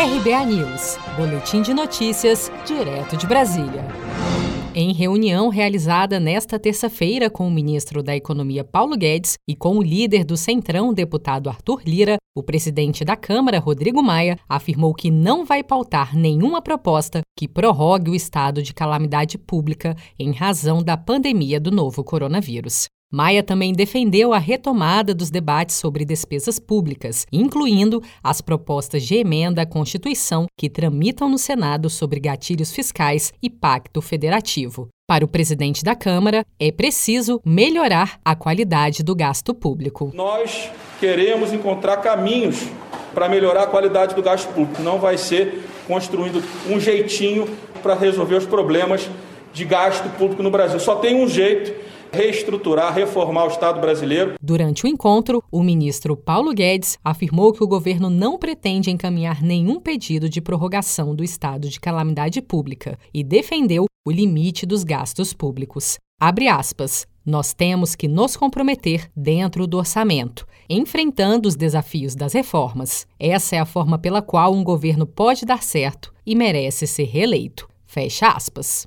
RBA News, Boletim de Notícias, direto de Brasília. Em reunião realizada nesta terça-feira com o ministro da Economia Paulo Guedes e com o líder do Centrão, deputado Arthur Lira, o presidente da Câmara, Rodrigo Maia, afirmou que não vai pautar nenhuma proposta que prorrogue o estado de calamidade pública em razão da pandemia do novo coronavírus. Maia também defendeu a retomada dos debates sobre despesas públicas, incluindo as propostas de emenda à Constituição que tramitam no Senado sobre gatilhos fiscais e pacto federativo. Para o presidente da Câmara, é preciso melhorar a qualidade do gasto público. Nós queremos encontrar caminhos para melhorar a qualidade do gasto público. Não vai ser construindo um jeitinho para resolver os problemas de gasto público no Brasil. Só tem um jeito reestruturar, reformar o Estado brasileiro. Durante o encontro, o ministro Paulo Guedes afirmou que o governo não pretende encaminhar nenhum pedido de prorrogação do estado de calamidade pública e defendeu o limite dos gastos públicos. Abre aspas. Nós temos que nos comprometer dentro do orçamento, enfrentando os desafios das reformas. Essa é a forma pela qual um governo pode dar certo e merece ser reeleito. Fecha aspas.